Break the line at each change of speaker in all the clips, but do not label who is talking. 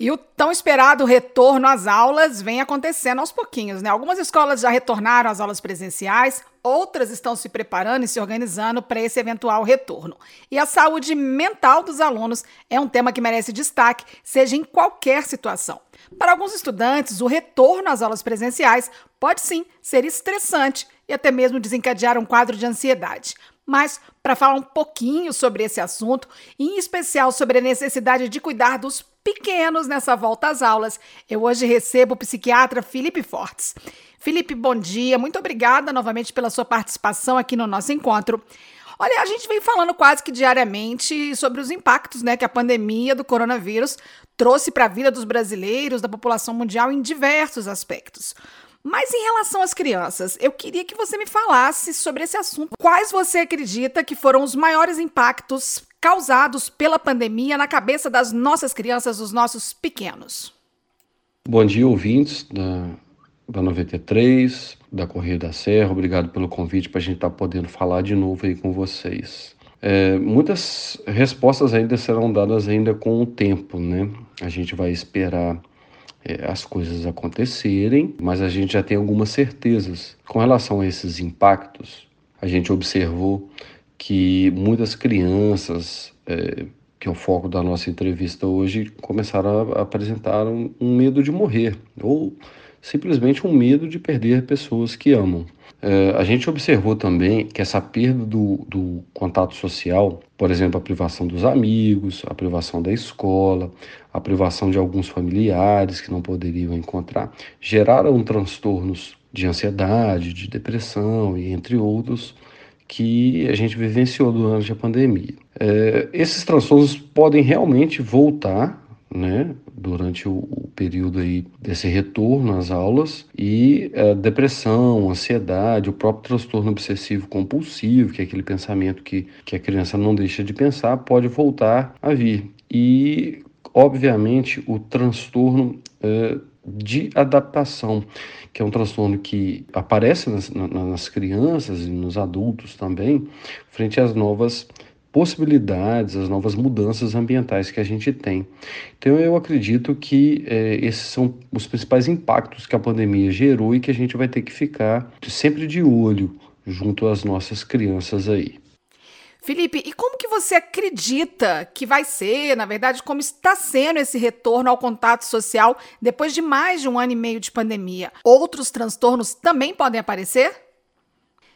E o tão esperado retorno às aulas vem acontecendo aos pouquinhos, né? Algumas escolas já retornaram às aulas presenciais, outras estão se preparando e se organizando para esse eventual retorno. E a saúde mental dos alunos é um tema que merece destaque, seja em qualquer situação. Para alguns estudantes, o retorno às aulas presenciais pode sim ser estressante e até mesmo desencadear um quadro de ansiedade. Mas, para falar um pouquinho sobre esse assunto, em especial sobre a necessidade de cuidar dos pequenos nessa volta às aulas, eu hoje recebo o psiquiatra Felipe Fortes. Felipe, bom dia. Muito obrigada novamente pela sua participação aqui no nosso encontro. Olha, a gente vem falando quase que diariamente sobre os impactos né, que a pandemia do coronavírus trouxe para a vida dos brasileiros, da população mundial, em diversos aspectos. Mas em relação às crianças, eu queria que você me falasse sobre esse assunto. Quais você acredita que foram os maiores impactos causados pela pandemia na cabeça das nossas crianças, dos nossos pequenos?
Bom dia, ouvintes da, da 93, da Correia da Serra. Obrigado pelo convite para a gente estar tá podendo falar de novo aí com vocês. É, muitas respostas ainda serão dadas ainda com o tempo, né? A gente vai esperar é, as coisas acontecerem, mas a gente já tem algumas certezas. Com relação a esses impactos, a gente observou que muitas crianças, é, que é o foco da nossa entrevista hoje, começaram a apresentar um, um medo de morrer ou simplesmente um medo de perder pessoas que amam. É, a gente observou também que essa perda do, do, contato social, por exemplo, a privação dos amigos, a privação da escola, a privação de alguns familiares que não poderiam encontrar, geraram transtornos de ansiedade, de depressão e entre outros que a gente vivenciou durante a pandemia. É, esses transtornos podem realmente voltar né, durante o, o, período aí desse retorno às aulas e a é, depressão, ansiedade, o próprio transtorno obsessivo compulsivo, que é aquele pensamento que, que a criança não deixa de pensar, pode voltar a vir. E, obviamente, o transtorno é, de adaptação, que é um transtorno que aparece nas, nas crianças e nos adultos também, frente às novas possibilidades, as novas mudanças ambientais que a gente tem. Então eu acredito que é, esses são os principais impactos que a pandemia gerou e que a gente vai ter que ficar sempre de olho junto às nossas crianças aí.
Felipe, e como que você acredita que vai ser, na verdade, como está sendo esse retorno ao contato social depois de mais de um ano e meio de pandemia? Outros transtornos também podem aparecer?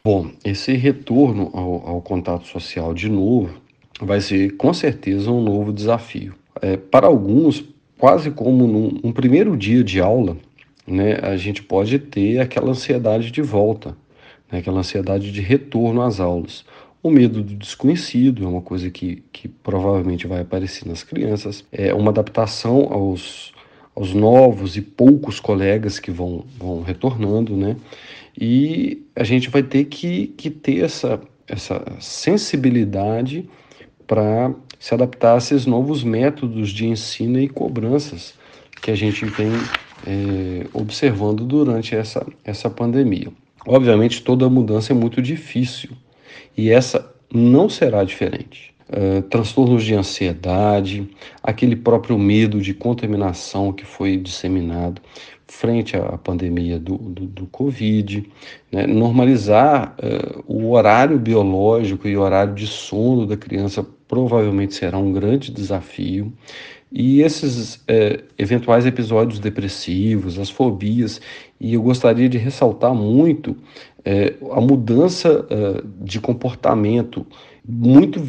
Bom, esse retorno ao, ao contato social de novo vai ser com certeza um novo desafio. É, para alguns, quase como num, num primeiro dia de aula, né, a gente pode ter aquela ansiedade de volta, né, aquela ansiedade de retorno às aulas. O medo do desconhecido é uma coisa que, que provavelmente vai aparecer nas crianças, é uma adaptação aos, aos novos e poucos colegas que vão, vão retornando, né? E a gente vai ter que, que ter essa, essa sensibilidade para se adaptar a esses novos métodos de ensino e cobranças que a gente vem é, observando durante essa, essa pandemia. Obviamente, toda mudança é muito difícil e essa não será diferente. Uh, transtornos de ansiedade, aquele próprio medo de contaminação que foi disseminado frente à pandemia do, do, do Covid, né? normalizar uh, o horário biológico e o horário de sono da criança provavelmente será um grande desafio. E esses uh, eventuais episódios depressivos, as fobias, e eu gostaria de ressaltar muito uh, a mudança de comportamento muito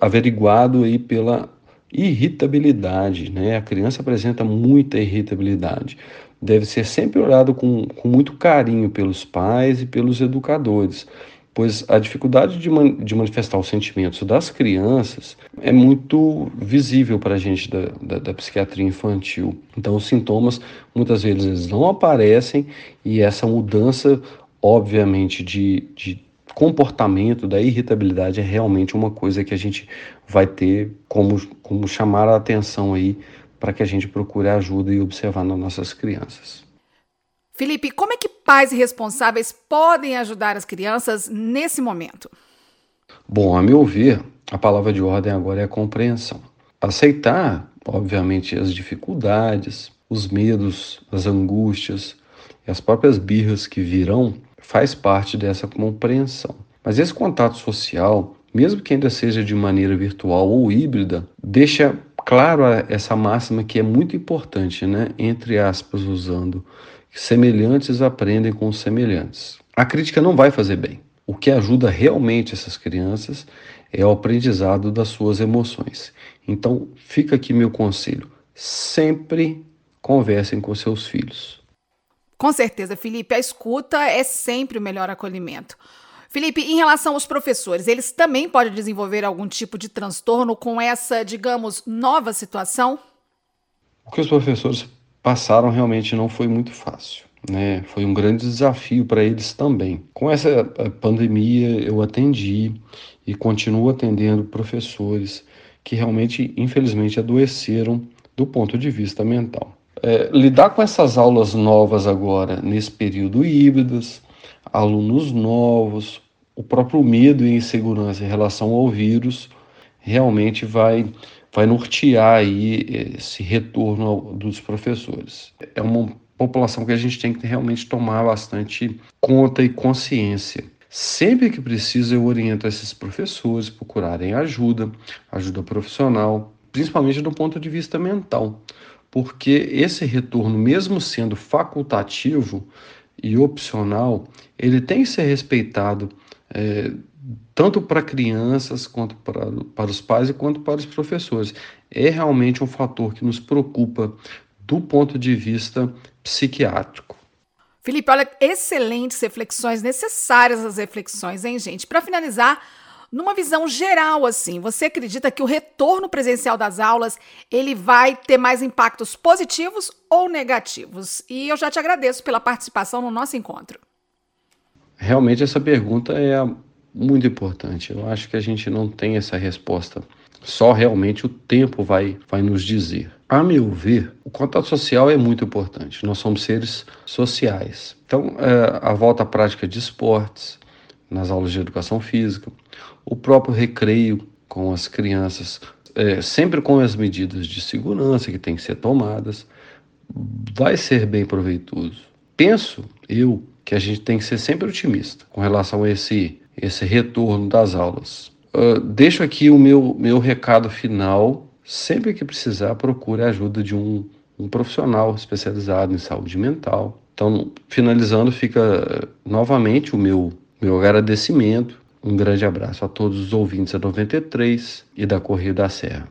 averiguado aí pela irritabilidade, né? A criança apresenta muita irritabilidade deve ser sempre olhado com, com muito carinho pelos pais e pelos educadores, pois a dificuldade de, man, de manifestar os sentimentos das crianças é muito visível para a gente da, da, da, psiquiatria infantil. Então, os sintomas muitas vezes eles não aparecem e essa mudança, obviamente, de, de comportamento da irritabilidade é realmente uma coisa que a gente vai ter como, como chamar a atenção aí para que a gente procure ajuda e observar nas nossas crianças.
Felipe, como é que pais e responsáveis podem ajudar as crianças nesse momento?
Bom, a meu ver, a palavra de ordem agora é compreensão. aceitar, obviamente, as dificuldades, os medos, as angústias e as próprias birras que virão faz parte dessa compreensão. Mas esse contato social, mesmo que ainda seja de maneira virtual ou híbrida, deixa claro essa máxima que é muito importante, né? Entre aspas, usando semelhantes aprendem com os semelhantes. A crítica não vai fazer bem. O que ajuda realmente essas crianças é o aprendizado das suas emoções. Então, fica aqui meu conselho: sempre conversem com seus filhos.
Com certeza, Felipe, a escuta é sempre o melhor acolhimento. Felipe, em relação aos professores, eles também podem desenvolver algum tipo de transtorno com essa, digamos, nova situação?
O que os professores passaram realmente não foi muito fácil. Né? Foi um grande desafio para eles também. Com essa eh, pandemia, eu atendi e continuo atendendo professores que realmente, infelizmente, adoeceram do ponto de vista mental. É, lidar com essas aulas novas agora, nesse período híbridas, alunos novos, o próprio medo e insegurança em relação ao vírus, realmente vai, vai nortear aí esse retorno dos professores. É uma população que a gente tem que realmente tomar bastante conta e consciência. Sempre que precisa, eu oriento esses professores procurarem ajuda, ajuda profissional, principalmente do ponto de vista mental porque esse retorno, mesmo sendo facultativo e opcional, ele tem que ser respeitado é, tanto para crianças quanto para, para os pais e quanto para os professores. É realmente um fator que nos preocupa do ponto de vista psiquiátrico.
Felipe, olha, excelentes reflexões, necessárias as reflexões, hein, gente? Para finalizar, numa visão geral, assim, você acredita que o retorno presencial das aulas ele vai ter mais impactos positivos ou negativos? E eu já te agradeço pela participação no nosso encontro.
Realmente essa pergunta é muito importante. Eu acho que a gente não tem essa resposta. Só realmente o tempo vai, vai nos dizer. A meu ver, o contato social é muito importante. Nós somos seres sociais. Então, é, a volta à prática de esportes, nas aulas de educação física, o próprio recreio com as crianças, é, sempre com as medidas de segurança que têm que ser tomadas, vai ser bem proveitoso. Penso eu que a gente tem que ser sempre otimista com relação a esse, esse retorno das aulas. Uh, deixo aqui o meu, meu recado final. Sempre que precisar, procure a ajuda de um, um profissional especializado em saúde mental. Então, finalizando, fica novamente o meu meu agradecimento. Um grande abraço a todos os ouvintes da 93 e da Correio da Serra.